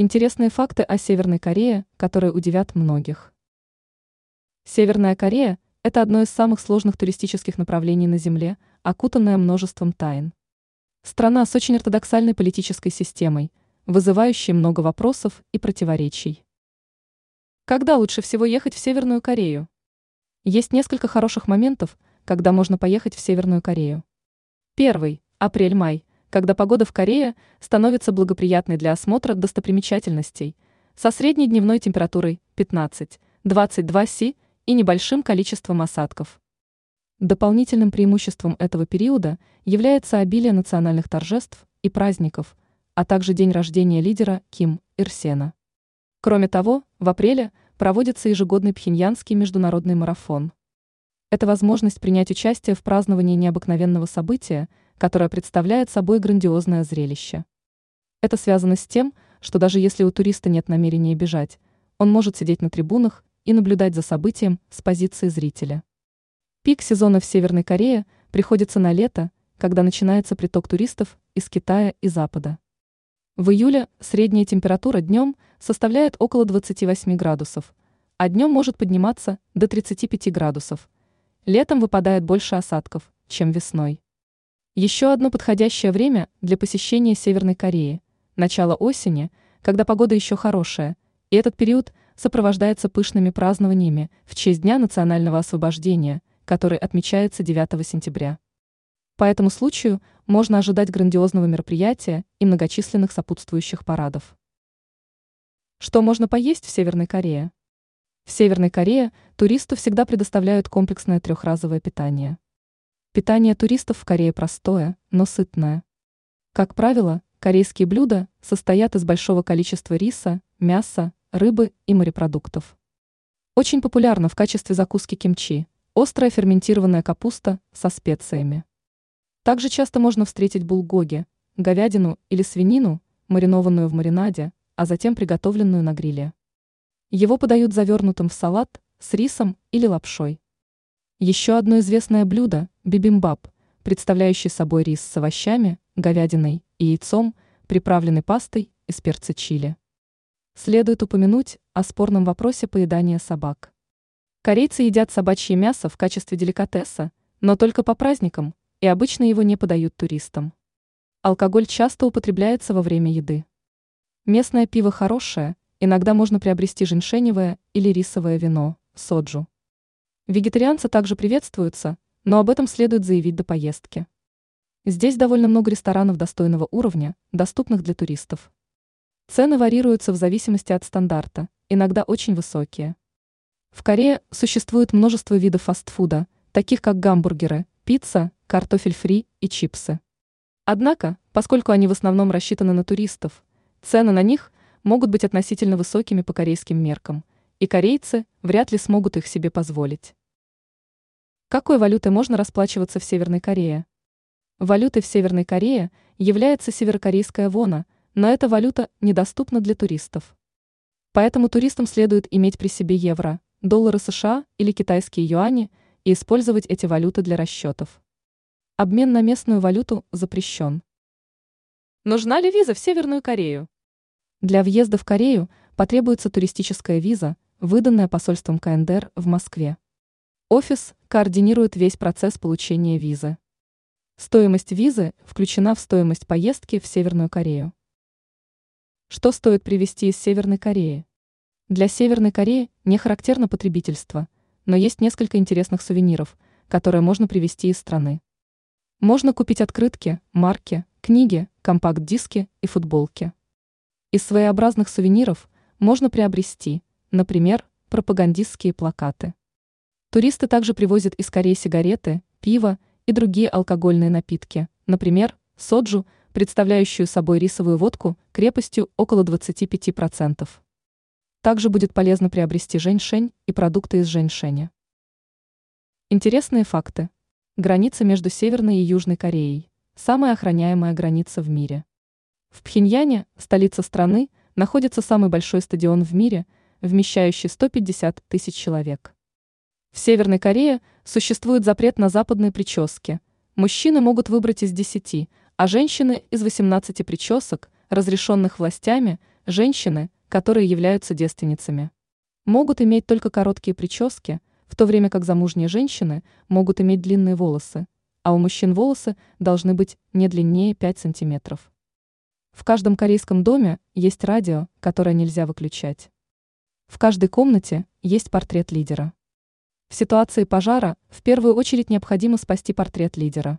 Интересные факты о Северной Корее, которые удивят многих. Северная Корея – это одно из самых сложных туристических направлений на Земле, окутанное множеством тайн. Страна с очень ортодоксальной политической системой, вызывающей много вопросов и противоречий. Когда лучше всего ехать в Северную Корею? Есть несколько хороших моментов, когда можно поехать в Северную Корею. Первый – апрель-май когда погода в Корее становится благоприятной для осмотра достопримечательностей со средней дневной температурой 15-22 Си и небольшим количеством осадков. Дополнительным преимуществом этого периода является обилие национальных торжеств и праздников, а также день рождения лидера Ким Ир Сена. Кроме того, в апреле проводится ежегодный Пхеньянский международный марафон. Это возможность принять участие в праздновании необыкновенного события – которое представляет собой грандиозное зрелище. Это связано с тем, что даже если у туриста нет намерения бежать, он может сидеть на трибунах и наблюдать за событием с позиции зрителя. Пик сезона в Северной Корее приходится на лето, когда начинается приток туристов из Китая и Запада. В июле средняя температура днем составляет около 28 градусов, а днем может подниматься до 35 градусов. Летом выпадает больше осадков, чем весной. Еще одно подходящее время для посещения Северной Кореи – начало осени, когда погода еще хорошая, и этот период сопровождается пышными празднованиями в честь Дня национального освобождения, который отмечается 9 сентября. По этому случаю можно ожидать грандиозного мероприятия и многочисленных сопутствующих парадов. Что можно поесть в Северной Корее? В Северной Корее туристу всегда предоставляют комплексное трехразовое питание. Питание туристов в Корее простое, но сытное. Как правило, корейские блюда состоят из большого количества риса, мяса, рыбы и морепродуктов. Очень популярна в качестве закуски кимчи – острая ферментированная капуста со специями. Также часто можно встретить булгоги – говядину или свинину, маринованную в маринаде, а затем приготовленную на гриле. Его подают завернутым в салат с рисом или лапшой. Еще одно известное блюдо – бибимбап, представляющий собой рис с овощами, говядиной и яйцом, приправленный пастой из перца чили. Следует упомянуть о спорном вопросе поедания собак. Корейцы едят собачье мясо в качестве деликатеса, но только по праздникам, и обычно его не подают туристам. Алкоголь часто употребляется во время еды. Местное пиво хорошее, иногда можно приобрести женьшеневое или рисовое вино, соджу. Вегетарианцы также приветствуются, но об этом следует заявить до поездки. Здесь довольно много ресторанов достойного уровня, доступных для туристов. Цены варьируются в зависимости от стандарта, иногда очень высокие. В Корее существует множество видов фастфуда, таких как гамбургеры, пицца, картофель фри и чипсы. Однако, поскольку они в основном рассчитаны на туристов, цены на них могут быть относительно высокими по корейским меркам, и корейцы вряд ли смогут их себе позволить. Какой валютой можно расплачиваться в Северной Корее? Валютой в Северной Корее является северокорейская вона, но эта валюта недоступна для туристов. Поэтому туристам следует иметь при себе евро, доллары США или китайские юани и использовать эти валюты для расчетов. Обмен на местную валюту запрещен. Нужна ли виза в Северную Корею? Для въезда в Корею потребуется туристическая виза, выданная посольством КНДР в Москве. Офис координирует весь процесс получения визы. Стоимость визы включена в стоимость поездки в Северную Корею. Что стоит привезти из Северной Кореи? Для Северной Кореи не характерно потребительство, но есть несколько интересных сувениров, которые можно привезти из страны. Можно купить открытки, марки, книги, компакт-диски и футболки. Из своеобразных сувениров можно приобрести, например, пропагандистские плакаты. Туристы также привозят из Кореи сигареты, пиво и другие алкогольные напитки, например, соджу, представляющую собой рисовую водку крепостью около 25%. Также будет полезно приобрести женьшень и продукты из женьшеня. Интересные факты. Граница между Северной и Южной Кореей – самая охраняемая граница в мире. В Пхеньяне, столица страны, находится самый большой стадион в мире, вмещающий 150 тысяч человек. В Северной Корее существует запрет на западные прически. Мужчины могут выбрать из 10, а женщины из 18 причесок, разрешенных властями, Женщины, которые являются девственницами, могут иметь только короткие прически, в то время как замужние женщины могут иметь длинные волосы, а у мужчин волосы должны быть не длиннее 5 сантиметров. В каждом корейском доме есть радио, которое нельзя выключать. В каждой комнате есть портрет лидера. В ситуации пожара в первую очередь необходимо спасти портрет лидера.